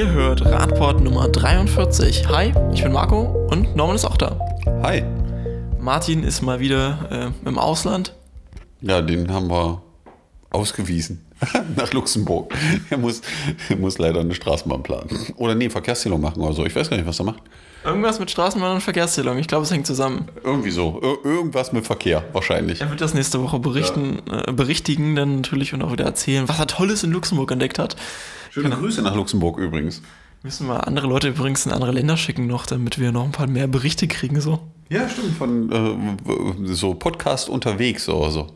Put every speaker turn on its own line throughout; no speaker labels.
Ihr hört Radport Nummer 43. Hi, ich bin Marco und Norman ist auch da.
Hi.
Martin ist mal wieder äh, im Ausland.
Ja, den haben wir ausgewiesen nach Luxemburg. Er muss, er muss leider eine Straßenbahn planen. Oder nee, Verkehrszählung machen oder so. Ich weiß gar nicht, was er macht.
Irgendwas mit Straßenbahn und Verkehrszählung. Ich glaube, es hängt zusammen.
Irgendwie so. Ir irgendwas mit Verkehr, wahrscheinlich.
Er wird das nächste Woche berichten, ja. äh, berichtigen dann natürlich und auch wieder erzählen, was er Tolles in Luxemburg entdeckt hat.
Schöne genau. Grüße nach Luxemburg übrigens.
Müssen wir andere Leute übrigens in andere Länder schicken noch, damit wir noch ein paar mehr Berichte kriegen so.
Ja, stimmt. Von äh, so Podcast unterwegs oder so.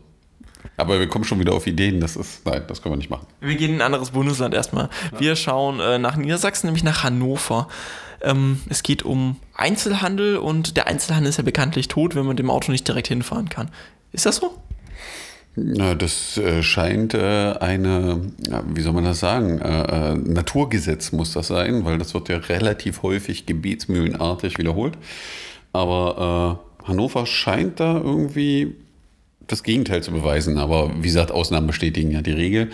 Aber wir kommen schon wieder auf Ideen. Das ist, nein, das können wir nicht machen.
Wir gehen in ein anderes Bundesland erstmal. Ja. Wir schauen äh, nach Niedersachsen, nämlich nach Hannover. Ähm, es geht um Einzelhandel und der Einzelhandel ist ja bekanntlich tot, wenn man mit dem Auto nicht direkt hinfahren kann. Ist das so?
Na, das äh, scheint äh, eine, wie soll man das sagen, äh, äh, Naturgesetz muss das sein, weil das wird ja relativ häufig gebetsmühlenartig wiederholt. Aber äh, Hannover scheint da irgendwie das Gegenteil zu beweisen. Aber wie gesagt, Ausnahmen bestätigen ja die Regel.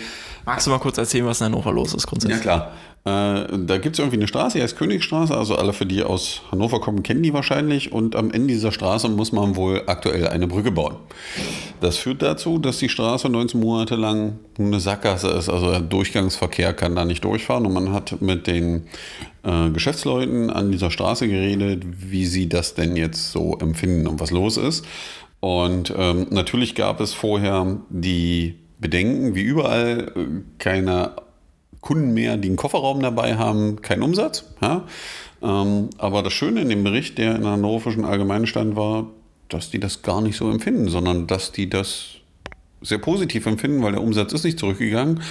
Magst du mal kurz erzählen, was in Hannover los ist grundsätzlich?
Ja, klar. Äh, da gibt es irgendwie eine Straße, die heißt Königstraße. Also alle, für die aus Hannover kommen, kennen die wahrscheinlich. Und am Ende dieser Straße muss man wohl aktuell eine Brücke bauen. Das führt dazu, dass die Straße 19 Monate lang eine Sackgasse ist. Also der Durchgangsverkehr kann da nicht durchfahren. Und man hat mit den äh, Geschäftsleuten an dieser Straße geredet, wie sie das denn jetzt so empfinden und was los ist. Und ähm, natürlich gab es vorher die Bedenken, wie überall, äh, keine Kunden mehr, die einen Kofferraum dabei haben, keinen Umsatz. Ja? Ähm, aber das Schöne in dem Bericht, der in der Hannoverischen Allgemeinen stand, war, dass die das gar nicht so empfinden, sondern dass die das sehr positiv empfinden, weil der Umsatz ist nicht zurückgegangen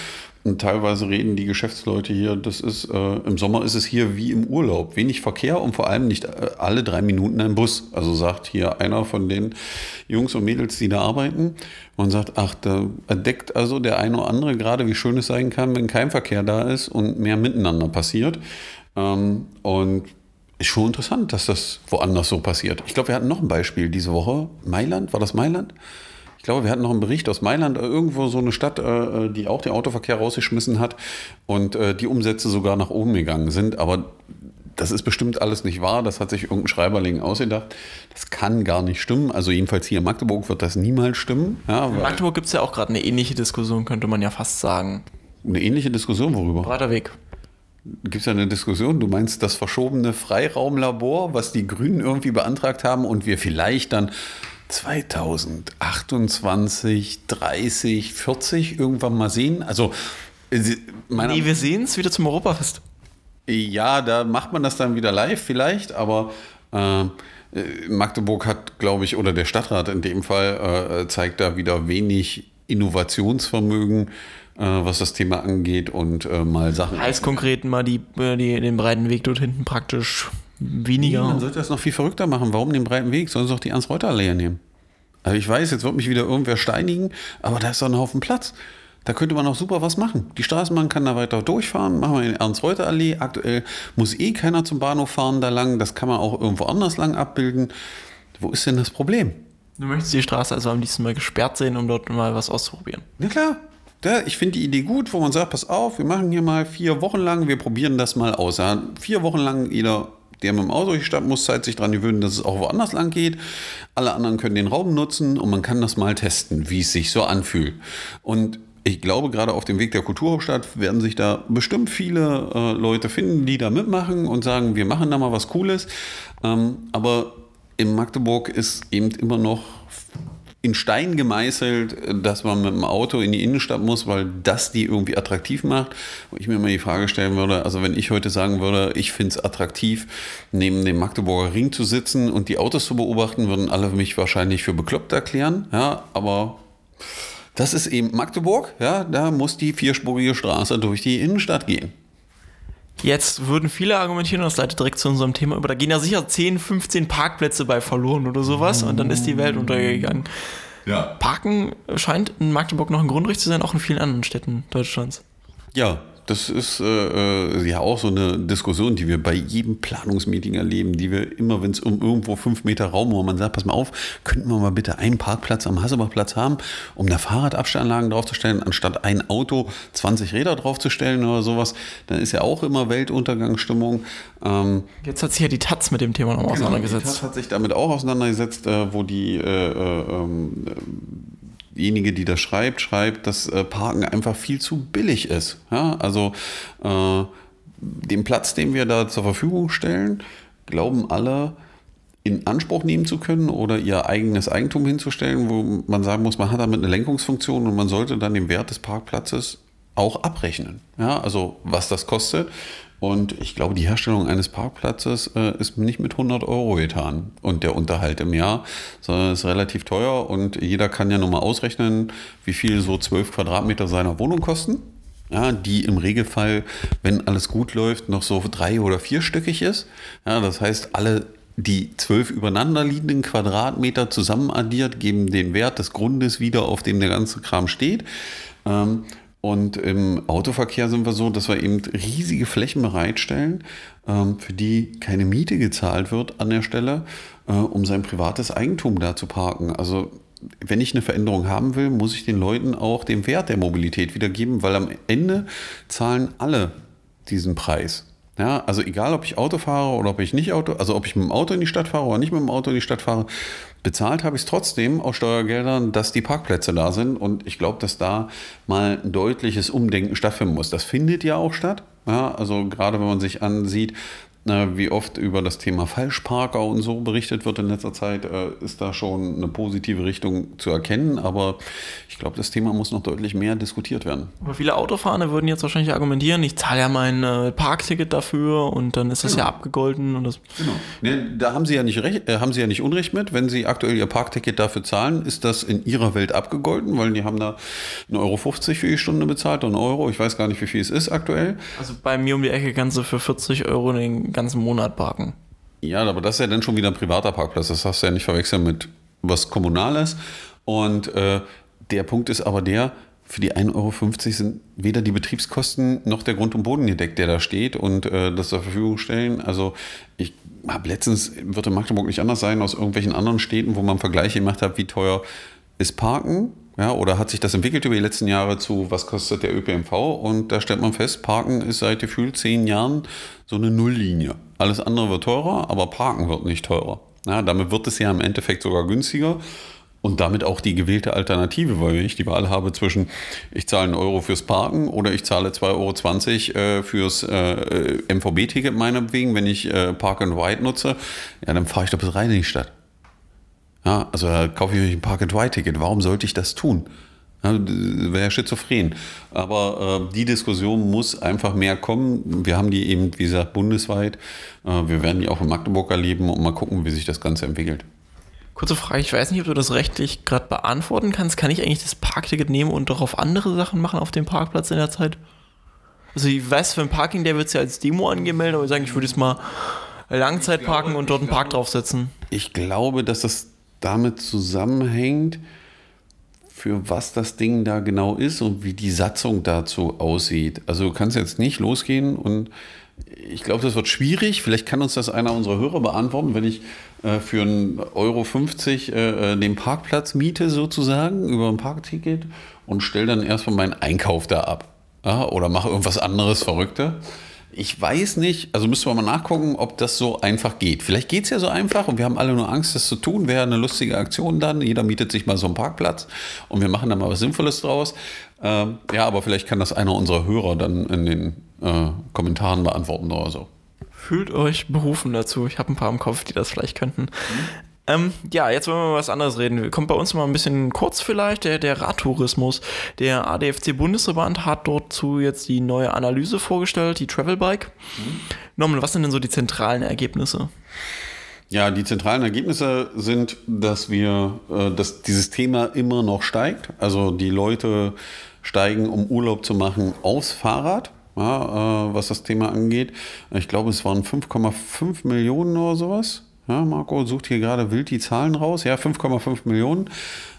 und teilweise reden die Geschäftsleute hier, das ist äh, im Sommer ist es hier wie im Urlaub. Wenig Verkehr und vor allem nicht äh, alle drei Minuten ein Bus. Also sagt hier einer von den Jungs und Mädels, die da arbeiten, und sagt, ach, da entdeckt also der eine oder andere gerade, wie schön es sein kann, wenn kein Verkehr da ist und mehr miteinander passiert. Ähm, und ist schon interessant, dass das woanders so passiert. Ich glaube, wir hatten noch ein Beispiel diese Woche. Mailand, war das Mailand? Ich glaube, wir hatten noch einen Bericht aus Mailand, äh, irgendwo so eine Stadt, äh, die auch den Autoverkehr rausgeschmissen hat und äh, die Umsätze sogar nach oben gegangen sind. Aber das ist bestimmt alles nicht wahr. Das hat sich irgendein Schreiberling ausgedacht. Das kann gar nicht stimmen. Also jedenfalls hier in Magdeburg wird das niemals stimmen.
Ja, in Magdeburg gibt es ja auch gerade eine ähnliche Diskussion, könnte man ja fast sagen.
Eine ähnliche Diskussion, worüber?
Breiter Weg.
Gibt es ja eine Diskussion? Du meinst das verschobene Freiraumlabor, was die Grünen irgendwie beantragt haben und wir vielleicht dann 2028, 30, 40 irgendwann mal sehen? Also,
äh, nee, wir sehen es wieder zum Europafest.
Ja, da macht man das dann wieder live vielleicht, aber äh, Magdeburg hat, glaube ich, oder der Stadtrat in dem Fall äh, zeigt da wieder wenig Innovationsvermögen, äh, was das Thema angeht und äh, mal Sachen.
Heißt konkret mal die, äh, die, den breiten Weg dort hinten praktisch weniger.
Man sollte das noch viel verrückter machen. Warum den breiten Weg? Sollen sie doch die Ernst-Reuter-Allee nehmen? Also ich weiß, jetzt wird mich wieder irgendwer steinigen, aber da ist doch ein Haufen Platz. Da könnte man auch super was machen. Die Straßenbahn kann da weiter durchfahren. Machen wir in Ernst-Reuter-Allee. Aktuell muss eh keiner zum Bahnhof fahren da lang. Das kann man auch irgendwo anders lang abbilden. Wo ist denn das Problem?
Du möchtest die Straße also am liebsten mal gesperrt sehen, um dort mal was auszuprobieren.
Ja klar. Ja, ich finde die Idee gut, wo man sagt, pass auf, wir machen hier mal vier Wochen lang, wir probieren das mal aus. Ja, vier Wochen lang jeder der mit dem Auto gestartet muss Zeit sich daran gewöhnen, dass es auch woanders lang geht. Alle anderen können den Raum nutzen und man kann das mal testen, wie es sich so anfühlt. Und ich glaube, gerade auf dem Weg der Kulturhauptstadt werden sich da bestimmt viele äh, Leute finden, die da mitmachen und sagen, wir machen da mal was Cooles. Ähm, aber in Magdeburg ist eben immer noch in Stein gemeißelt, dass man mit dem Auto in die Innenstadt muss, weil das die irgendwie attraktiv macht. Wo ich mir mal die Frage stellen würde, also wenn ich heute sagen würde, ich finde es attraktiv, neben dem Magdeburger Ring zu sitzen und die Autos zu beobachten, würden alle mich wahrscheinlich für bekloppt erklären. Ja, aber das ist eben Magdeburg, ja, da muss die vierspurige Straße durch die Innenstadt gehen.
Jetzt würden viele argumentieren, und das leitet direkt zu unserem Thema über, da gehen ja sicher 10, 15 Parkplätze bei verloren oder sowas und dann ist die Welt untergegangen. Ja. Parken scheint in Magdeburg noch ein Grundrecht zu sein, auch in vielen anderen Städten Deutschlands.
Ja, das ist äh, äh, ja auch so eine Diskussion, die wir bei jedem Planungsmeeting erleben, die wir immer, wenn es um irgendwo fünf Meter Raum, wo man sagt, pass mal auf, könnten wir mal bitte einen Parkplatz am Hasselbachplatz haben, um da Fahrradabstellanlagen draufzustellen, anstatt ein Auto 20 Räder draufzustellen oder sowas, dann ist ja auch immer Weltuntergangsstimmung.
Ähm, Jetzt hat sich ja die Taz mit dem Thema noch genau, auseinandergesetzt. Die
Taz hat sich damit auch auseinandergesetzt, äh, wo die äh, diejenige, die das schreibt, schreibt, dass äh, Parken einfach viel zu billig ist. Ja? Also äh, den Platz, den wir da zur Verfügung stellen, glauben alle in Anspruch nehmen zu können oder ihr eigenes Eigentum hinzustellen, wo man sagen muss, man hat damit eine Lenkungsfunktion und man sollte dann den Wert des Parkplatzes auch abrechnen. Ja, also was das kostet. Und ich glaube, die Herstellung eines Parkplatzes äh, ist nicht mit 100 Euro getan und der Unterhalt im Jahr, sondern ist relativ teuer und jeder kann ja nur mal ausrechnen, wie viel so 12 Quadratmeter seiner Wohnung kosten. Ja, die im Regelfall, wenn alles gut läuft, noch so drei- oder vierstöckig ist. Ja, das heißt, alle die zwölf übereinander liegenden Quadratmeter zusammen addiert, geben den Wert des Grundes wieder, auf dem der ganze Kram steht. Ähm, und im Autoverkehr sind wir so, dass wir eben riesige Flächen bereitstellen, ähm, für die keine Miete gezahlt wird an der Stelle, äh, um sein privates Eigentum da zu parken. Also wenn ich eine Veränderung haben will, muss ich den Leuten auch den Wert der Mobilität wiedergeben, weil am Ende zahlen alle diesen Preis. Ja, also egal, ob ich Auto fahre oder ob ich nicht Auto, also ob ich mit dem Auto in die Stadt fahre oder nicht mit dem Auto in die Stadt fahre, bezahlt habe ich es trotzdem aus Steuergeldern, dass die Parkplätze da sind. Und ich glaube, dass da mal ein deutliches Umdenken stattfinden muss. Das findet ja auch statt. Ja, also gerade wenn man sich ansieht, wie oft über das Thema Falschparker und so berichtet wird in letzter Zeit, äh, ist da schon eine positive Richtung zu erkennen. Aber ich glaube, das Thema muss noch deutlich mehr diskutiert werden.
Aber viele Autofahrer würden jetzt wahrscheinlich argumentieren, ich zahle ja mein äh, Parkticket dafür und dann ist das genau. ja abgegolten. Und das
genau. Nee, da haben Sie, ja nicht recht, äh, haben Sie ja nicht Unrecht mit. Wenn Sie aktuell Ihr Parkticket dafür zahlen, ist das in Ihrer Welt abgegolten, weil die haben da 1,50 Euro für die Stunde bezahlt, einen Euro. Ich weiß gar nicht, wie viel es ist aktuell.
Also bei mir um die Ecke kannst du für 40 Euro den ganzen Monat parken.
Ja, aber das ist ja dann schon wieder ein privater Parkplatz. Das hast du ja nicht verwechseln mit was Kommunales. Und äh, der Punkt ist aber der, für die 1,50 Euro sind weder die Betriebskosten noch der Grund und Boden gedeckt, der da steht und äh, das zur Verfügung stellen. Also ich habe letztens, wird in Magdeburg nicht anders sein, aus irgendwelchen anderen Städten, wo man Vergleiche gemacht hat, wie teuer ist Parken ja, oder hat sich das entwickelt über die letzten Jahre zu, was kostet der ÖPNV? Und da stellt man fest, Parken ist seit gefühlt zehn Jahren so eine Nulllinie. Alles andere wird teurer, aber Parken wird nicht teurer. Ja, damit wird es ja im Endeffekt sogar günstiger und damit auch die gewählte Alternative, weil wenn ich die Wahl habe zwischen, ich zahle einen Euro fürs Parken oder ich zahle 2,20 Euro äh, fürs äh, MVB-Ticket meinetwegen, wenn ich äh, Park and Ride nutze, ja, dann fahre ich doch bis rein in die Stadt. Ja, also da kaufe ich ein Park-and-Ride-Ticket. Warum sollte ich das tun? Ja, Wäre ja schizophren. Aber äh, die Diskussion muss einfach mehr kommen. Wir haben die eben, wie gesagt, bundesweit. Äh, wir werden die auch in Magdeburg erleben und mal gucken, wie sich das Ganze entwickelt.
Kurze Frage, ich weiß nicht, ob du das rechtlich gerade beantworten kannst. Kann ich eigentlich das Parkticket nehmen und darauf andere Sachen machen auf dem Parkplatz in der Zeit? Also ich weiß, für ein Parking, der wird es ja als Demo angemeldet, aber ich sage, ich würde jetzt mal Langzeit parken und dort einen Park draufsetzen.
Ich glaube, dass das damit zusammenhängt, für was das Ding da genau ist und wie die Satzung dazu aussieht. Also du kannst jetzt nicht losgehen und ich glaube, das wird schwierig. Vielleicht kann uns das einer unserer Hörer beantworten, wenn ich äh, für 1,50 Euro 50, äh, den Parkplatz miete sozusagen über ein Parkticket und stelle dann erstmal meinen Einkauf da ab. Ja, oder mache irgendwas anderes Verrückte. Ich weiß nicht, also müssen wir mal nachgucken, ob das so einfach geht. Vielleicht geht es ja so einfach und wir haben alle nur Angst, das zu tun. Wäre eine lustige Aktion dann. Jeder mietet sich mal so einen Parkplatz und wir machen da mal was Sinnvolles draus. Ähm, ja, aber vielleicht kann das einer unserer Hörer dann in den äh, Kommentaren beantworten oder so.
Fühlt euch berufen dazu. Ich habe ein paar im Kopf, die das vielleicht könnten. Mhm. Ähm, ja, jetzt wollen wir mal was anderes reden. Kommt bei uns mal ein bisschen kurz vielleicht, der, der Radtourismus. Der ADFC Bundesverband hat dort zu jetzt die neue Analyse vorgestellt, die Travel Bike. Mhm. Norman, was sind denn so die zentralen Ergebnisse?
Ja, die zentralen Ergebnisse sind, dass wir, äh, dass dieses Thema immer noch steigt. Also die Leute steigen, um Urlaub zu machen, aufs Fahrrad. Ja, äh, was das Thema angeht. Ich glaube, es waren 5,5 Millionen oder sowas ja, Marco sucht hier gerade wild die Zahlen raus. Ja, 5,5 Millionen.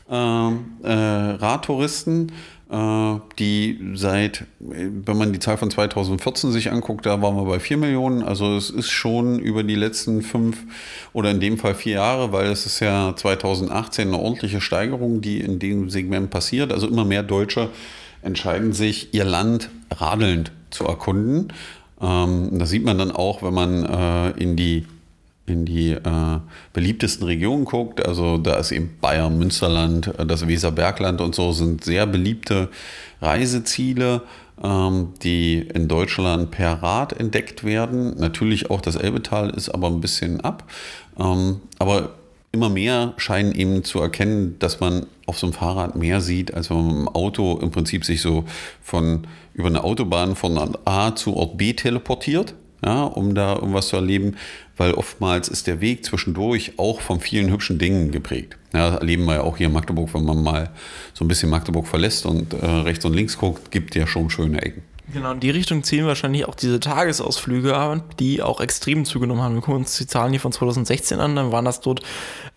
ähm, äh, Radtouristen, äh, die seit, wenn man die Zahl von 2014 sich anguckt, da waren wir bei 4 Millionen. Also es ist schon über die letzten fünf oder in dem Fall vier Jahre, weil es ist ja 2018 eine ordentliche Steigerung, die in dem Segment passiert. Also immer mehr Deutsche entscheiden sich, ihr Land radelnd zu erkunden. Ähm, das sieht man dann auch, wenn man äh, in die in die äh, beliebtesten Regionen guckt, also da ist eben Bayern, Münsterland, äh, das Weserbergland und so sind sehr beliebte Reiseziele, ähm, die in Deutschland per Rad entdeckt werden. Natürlich auch das Elbetal ist aber ein bisschen ab. Ähm, aber immer mehr scheinen eben zu erkennen, dass man auf so einem Fahrrad mehr sieht, als wenn man im Auto im Prinzip sich so von über eine Autobahn von Ort A zu Ort B teleportiert, ja, um da irgendwas zu erleben, weil oftmals ist der Weg zwischendurch auch von vielen hübschen Dingen geprägt. Ja, erleben wir ja auch hier in Magdeburg, wenn man mal so ein bisschen Magdeburg verlässt und äh, rechts und links guckt, gibt ja schon schöne Ecken.
Genau, in die Richtung zielen wahrscheinlich auch diese Tagesausflüge die auch extrem zugenommen haben. Wir gucken uns die Zahlen hier von 2016 an, dann waren das dort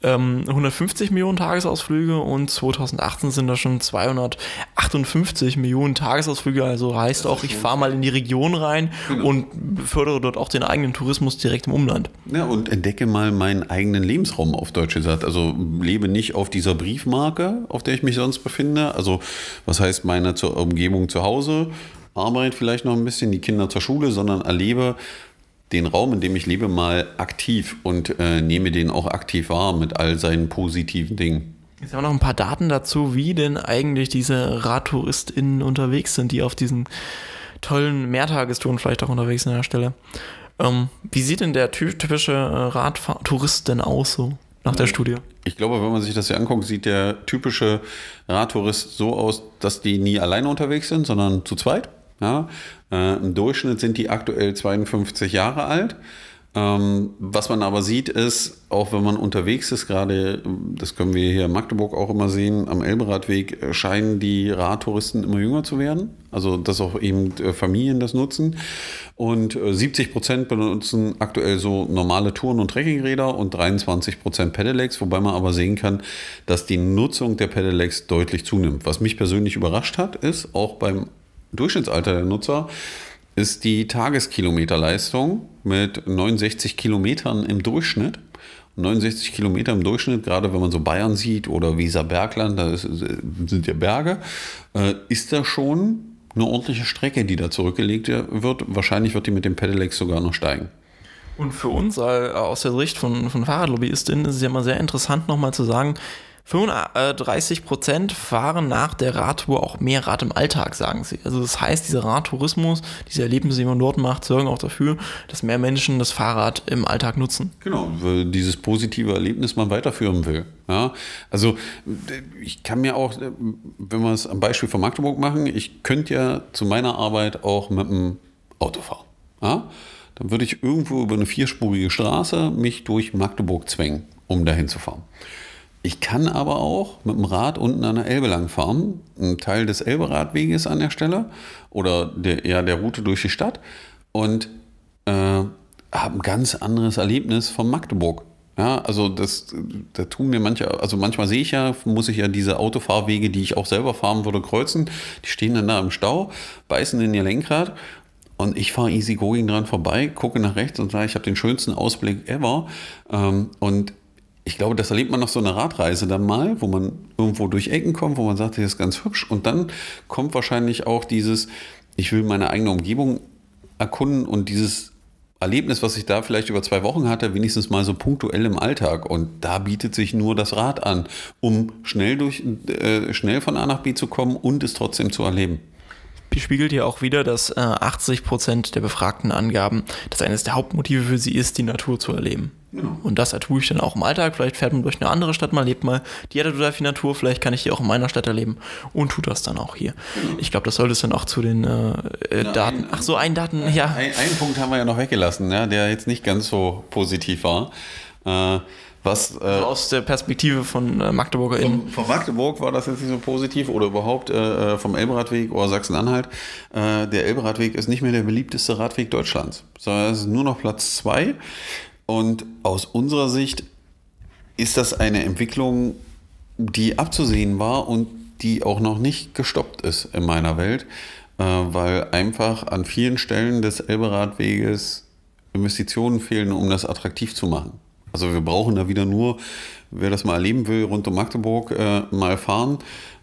ähm, 150 Millionen Tagesausflüge und 2018 sind das schon 258 Millionen Tagesausflüge. Also heißt auch, ich fahre mal in die Region rein genau. und fördere dort auch den eigenen Tourismus direkt im Umland.
Ja, und entdecke mal meinen eigenen Lebensraum auf Deutsch gesagt. Also lebe nicht auf dieser Briefmarke, auf der ich mich sonst befinde. Also was heißt meine Umgebung zu Hause? Arbeit vielleicht noch ein bisschen, die Kinder zur Schule, sondern erlebe den Raum, in dem ich lebe, mal aktiv und äh, nehme den auch aktiv wahr mit all seinen positiven Dingen.
Jetzt haben wir noch ein paar Daten dazu, wie denn eigentlich diese RadtouristInnen unterwegs sind, die auf diesen tollen Mehrtagestouren vielleicht auch unterwegs sind an der Stelle. Ähm, wie sieht denn der typische äh, Radtourist denn aus so nach der Studie?
Ich glaube, wenn man sich das hier anguckt, sieht der typische Radtourist so aus, dass die nie alleine unterwegs sind, sondern zu zweit. Ja? Äh, Im Durchschnitt sind die aktuell 52 Jahre alt. Ähm, was man aber sieht, ist, auch wenn man unterwegs ist, gerade, das können wir hier in Magdeburg auch immer sehen, am Elberadweg äh, scheinen die Radtouristen immer jünger zu werden. Also, dass auch eben äh, Familien das nutzen. Und 70 äh, Prozent benutzen aktuell so normale Touren- und Trekkingräder und 23 Prozent Pedelecs, wobei man aber sehen kann, dass die Nutzung der Pedelecs deutlich zunimmt. Was mich persönlich überrascht hat, ist auch beim Durchschnittsalter der Nutzer ist die Tageskilometerleistung mit 69 Kilometern im Durchschnitt. 69 Kilometer im Durchschnitt, gerade wenn man so Bayern sieht oder Weserbergland, da ist, sind ja Berge, äh, ist da schon eine ordentliche Strecke, die da zurückgelegt wird. Wahrscheinlich wird die mit dem Pedelecs sogar noch steigen.
Und für uns äh, aus der Sicht von, von Fahrradlobbyistinnen ist es ja mal sehr interessant, nochmal zu sagen, 35 Prozent fahren nach der Radtour auch mehr Rad im Alltag, sagen sie. Also das heißt, dieser Radtourismus, diese Erlebnisse, die man dort macht, sorgen auch dafür, dass mehr Menschen das Fahrrad im Alltag nutzen.
Genau, dieses positive Erlebnis man weiterführen will. Ja, also ich kann mir auch, wenn wir es am Beispiel von Magdeburg machen, ich könnte ja zu meiner Arbeit auch mit dem Auto fahren. Ja? Dann würde ich irgendwo über eine vierspurige Straße mich durch Magdeburg zwängen, um dahin zu fahren. Ich kann aber auch mit dem Rad unten an der Elbe lang fahren, ein Teil des Elberadweges an der Stelle oder der, ja, der Route durch die Stadt und äh, habe ein ganz anderes Erlebnis von Magdeburg. Ja, also das, da tun mir manche, also manchmal sehe ich ja, muss ich ja diese Autofahrwege, die ich auch selber fahren würde, kreuzen. Die stehen dann da im Stau, beißen in ihr Lenkrad und ich fahre easy going dran vorbei, gucke nach rechts und sage, ich habe den schönsten Ausblick ever. Ähm, und ich glaube, das erlebt man noch so eine Radreise dann mal, wo man irgendwo durch Ecken kommt, wo man sagt, das ist ganz hübsch. Und dann kommt wahrscheinlich auch dieses, ich will meine eigene Umgebung erkunden und dieses Erlebnis, was ich da vielleicht über zwei Wochen hatte, wenigstens mal so punktuell im Alltag. Und da bietet sich nur das Rad an, um schnell, durch, äh, schnell von A nach B zu kommen und es trotzdem zu erleben
spiegelt ja auch wieder, dass äh, 80 Prozent der Befragten angaben, dass eines der Hauptmotive für sie ist, die Natur zu erleben. Genau. Und das tue ich dann auch im Alltag. Vielleicht fährt man durch eine andere Stadt mal, lebt mal. Die hat total viel Natur. Vielleicht kann ich die auch in meiner Stadt erleben und tut das dann auch hier. Genau. Ich glaube, das sollte es dann auch zu den äh, äh Na, Daten. Ein, Ach so, ein Daten, ja.
Ein, einen Punkt haben wir ja noch weggelassen, ja, der jetzt nicht ganz so positiv war. Äh, was,
äh, also aus der Perspektive von äh, MagdeburgerInnen.
Von, von, Magdeburg war das jetzt nicht so positiv oder überhaupt äh, äh vom Elberadweg oder Sachsen-Anhalt. Äh, der Elberadweg ist nicht mehr der beliebteste Radweg Deutschlands, sondern es ist nur noch Platz zwei. Und aus unserer Sicht ist das eine Entwicklung, die abzusehen war und die auch noch nicht gestoppt ist in meiner Welt, äh, weil einfach an vielen Stellen des Elberadweges Investitionen fehlen, um das attraktiv zu machen. Also wir brauchen da wieder nur, wer das mal erleben will, rund um Magdeburg äh, mal fahren.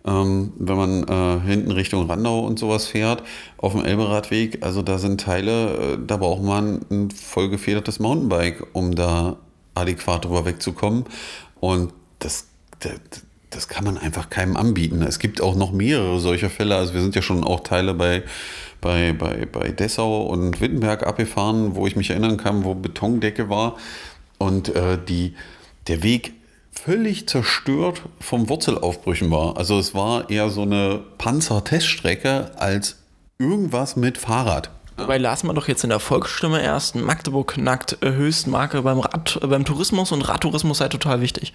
Ähm, wenn man äh, hinten Richtung Randau und sowas fährt, auf dem Elberadweg, also da sind Teile, äh, da braucht man ein vollgefedertes Mountainbike, um da adäquat drüber wegzukommen. Und das, das, das kann man einfach keinem anbieten. Es gibt auch noch mehrere solcher Fälle. Also wir sind ja schon auch Teile bei, bei, bei, bei Dessau und Wittenberg abgefahren, wo ich mich erinnern kann, wo Betondecke war und äh, die, der Weg völlig zerstört vom Wurzelaufbrüchen war. Also es war eher so eine Panzerteststrecke als irgendwas mit Fahrrad.
Wobei las man doch jetzt in der Volksstimme erst, Magdeburg knackt Höchstmarke beim, Rad, beim Tourismus und Radtourismus sei total wichtig.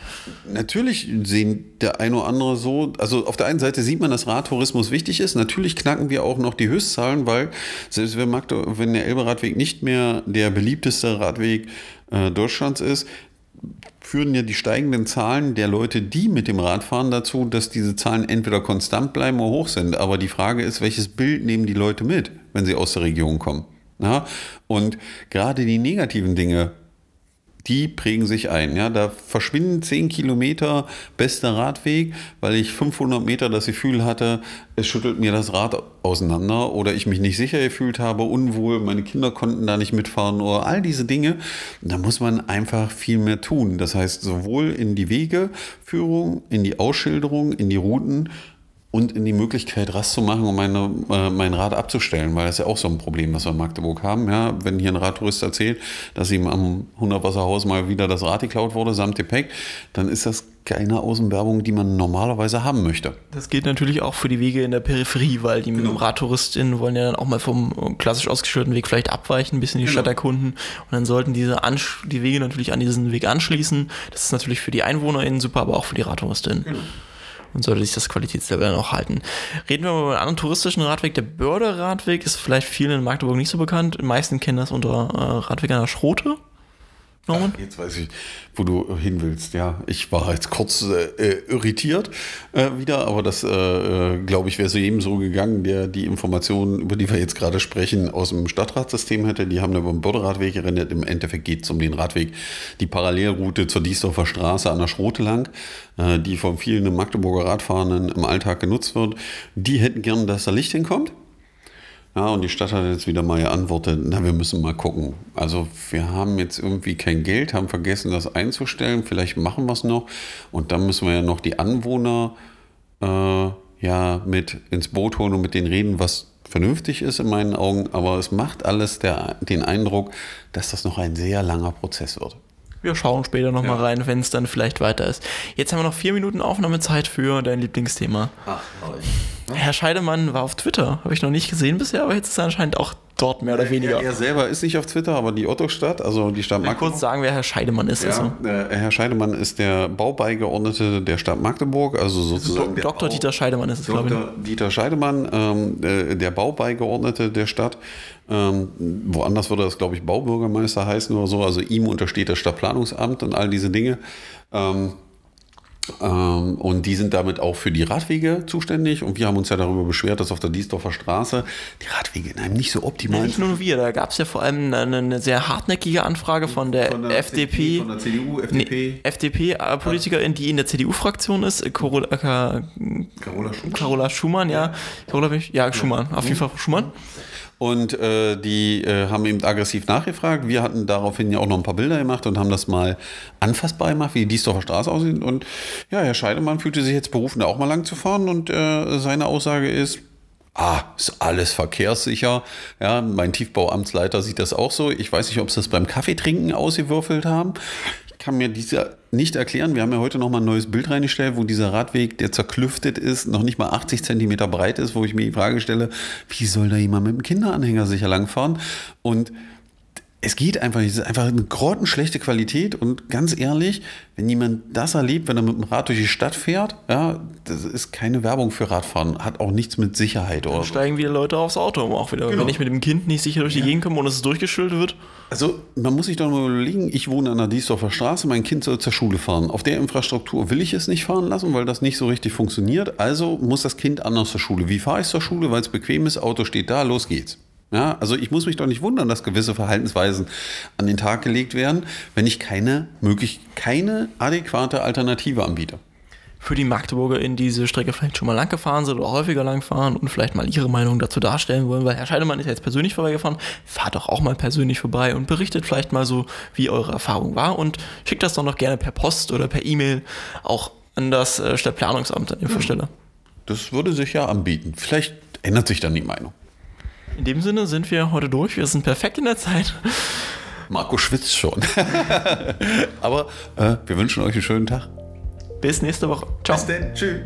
Natürlich sehen der eine oder andere so, also auf der einen Seite sieht man, dass Radtourismus wichtig ist. Natürlich knacken wir auch noch die Höchstzahlen, weil selbst wenn, Magdeburg, wenn der Elberadweg nicht mehr der beliebteste Radweg äh, Deutschlands ist, führen ja die steigenden Zahlen der Leute, die mit dem Rad fahren, dazu, dass diese Zahlen entweder konstant bleiben oder hoch sind. Aber die Frage ist, welches Bild nehmen die Leute mit, wenn sie aus der Region kommen? Ja? Und gerade die negativen Dinge die prägen sich ein. Ja, da verschwinden 10 Kilometer bester Radweg, weil ich 500 Meter das Gefühl hatte, es schüttelt mir das Rad auseinander oder ich mich nicht sicher gefühlt habe, unwohl, meine Kinder konnten da nicht mitfahren oder all diese Dinge. Da muss man einfach viel mehr tun. Das heißt, sowohl in die Wegeführung, in die Ausschilderung, in die Routen, und in die Möglichkeit, Rast zu machen, um meine, äh, mein Rad abzustellen, weil das ist ja auch so ein Problem, was wir in Magdeburg haben. Ja, wenn hier ein Radtourist erzählt, dass ihm am 100 Wasserhaus mal wieder das Rad geklaut wurde, samt Gepäck, dann ist das keine Außenwerbung, die man normalerweise haben möchte.
Das gilt natürlich auch für die Wege in der Peripherie, weil die genau. Radtouristinnen wollen ja dann auch mal vom klassisch ausgeschilderten Weg vielleicht abweichen, ein bisschen die genau. Stadt erkunden und dann sollten diese Ansch die Wege natürlich an diesen Weg anschließen. Das ist natürlich für die EinwohnerInnen super, aber auch für die Radtouristinnen. Genau und sollte sich das Qualitätslevel dann auch halten. Reden wir mal über einen anderen touristischen Radweg. Der Börde-Radweg ist vielleicht vielen in Magdeburg nicht so bekannt. Die meisten kennen das unter äh, Radweg an der Schrote.
Norman? Ach, jetzt weiß ich, wo du hin willst. Ja, ich war jetzt kurz äh, irritiert äh, wieder, aber das, äh, äh glaube ich, wäre so eben so gegangen, der die Informationen, über die wir jetzt gerade sprechen, aus dem Stadtratsystem hätte. Die haben über den Börderadweg gerendet. Im Endeffekt geht es um den Radweg, die Parallelroute zur Diesdorfer Straße an der Schrote lang, äh, die von vielen Magdeburger Radfahrenden im Alltag genutzt wird. Die hätten gern, dass da Licht hinkommt. Ja, und die Stadt hat jetzt wieder mal geantwortet, na, wir müssen mal gucken. Also wir haben jetzt irgendwie kein Geld, haben vergessen, das einzustellen. Vielleicht machen wir es noch. Und dann müssen wir ja noch die Anwohner äh, ja mit ins Boot holen und mit denen reden, was vernünftig ist in meinen Augen. Aber es macht alles der, den Eindruck, dass das noch ein sehr langer Prozess wird.
Wir schauen später nochmal ja. rein, wenn es dann vielleicht weiter ist. Jetzt haben wir noch vier Minuten Aufnahmezeit für dein Lieblingsthema. Ach, toll. Herr Scheidemann war auf Twitter. Habe ich noch nicht gesehen bisher, aber jetzt ist er anscheinend auch dort mehr oder weniger.
Er, er selber ist nicht auf Twitter, aber die Otto-Stadt, also die Stadt
Magdeburg. kurz sagen, wer Herr Scheidemann ist.
Ja,
also.
äh, Herr Scheidemann ist der Baubeigeordnete der Stadt Magdeburg, also sozusagen.
Dr. Dieter Scheidemann ist es, glaube ich. Dr.
Dieter Scheidemann, ähm, äh, der Baubeigeordnete der Stadt. Ähm, woanders würde das, glaube ich, Baubürgermeister heißen oder so. Also ihm untersteht das Stadtplanungsamt und all diese Dinge. Ähm, und die sind damit auch für die Radwege zuständig. Und wir haben uns ja darüber beschwert, dass auf der Diesdorfer Straße die Radwege in einem nicht so optimal
sind. Nicht nur wir, da gab es ja vor allem eine, eine, sehr hartneckige Anfrage von der, von der FDP. Von der CDU, FDP. Nee, FDP-Politikerin, die in der CDU-Fraktion ist, Carola, Carola Schumann. Carola Schumann, ja. Carola, ja, Schumann, auf jeden Fall Schumann.
Und äh, die äh, haben eben aggressiv nachgefragt. Wir hatten daraufhin ja auch noch ein paar Bilder gemacht und haben das mal anfassbar gemacht, wie die Diesdorfer Straße aussieht. Und ja, Herr Scheidemann fühlte sich jetzt berufen, da auch mal lang zu fahren. Und äh, seine Aussage ist, ah, ist alles verkehrssicher. Ja, mein Tiefbauamtsleiter sieht das auch so. Ich weiß nicht, ob sie das beim Kaffeetrinken ausgewürfelt haben kann mir diese nicht erklären. Wir haben ja heute noch mal ein neues Bild reingestellt, wo dieser Radweg, der zerklüftet ist, noch nicht mal 80 Zentimeter breit ist, wo ich mir die Frage stelle, wie soll da jemand mit dem Kinderanhänger sicher langfahren? Und es geht einfach nicht. Es ist einfach eine grottenschlechte Qualität und ganz ehrlich, wenn jemand das erlebt, wenn er mit dem Rad durch die Stadt fährt, ja, das ist keine Werbung für Radfahren, hat auch nichts mit Sicherheit oder
Dann steigen wieder Leute aufs Auto um auch wieder.
Genau.
Wenn ich mit dem Kind nicht sicher durch die Gegend komme und es durchgeschüttelt wird.
Also, man muss sich doch mal überlegen, ich wohne an der Diesdorfer Straße, mein Kind soll zur Schule fahren. Auf der Infrastruktur will ich es nicht fahren lassen, weil das nicht so richtig funktioniert. Also muss das Kind anders zur Schule. Wie fahre ich zur Schule? Weil es bequem ist, Auto steht da, los geht's. Ja, also ich muss mich doch nicht wundern, dass gewisse Verhaltensweisen an den Tag gelegt werden, wenn ich keine möglich keine adäquate Alternative anbiete.
Für die Magdeburger in diese Strecke vielleicht schon mal lang gefahren sind oder häufiger lang fahren und vielleicht mal ihre Meinung dazu darstellen wollen, weil Herr Scheidemann ist ja jetzt persönlich vorbeigefahren. Fahrt doch auch mal persönlich vorbei und berichtet vielleicht mal so, wie eure Erfahrung war und schickt das doch noch gerne per Post oder per E-Mail auch an das äh, Stadtplanungsamt an der Stelle.
Das würde sich ja anbieten. Vielleicht ändert sich dann die Meinung.
In dem Sinne sind wir heute durch. Wir sind perfekt in der Zeit.
Marco schwitzt schon. Aber äh, wir wünschen euch einen schönen Tag.
Bis nächste Woche. Ciao.
denn. Tschüss.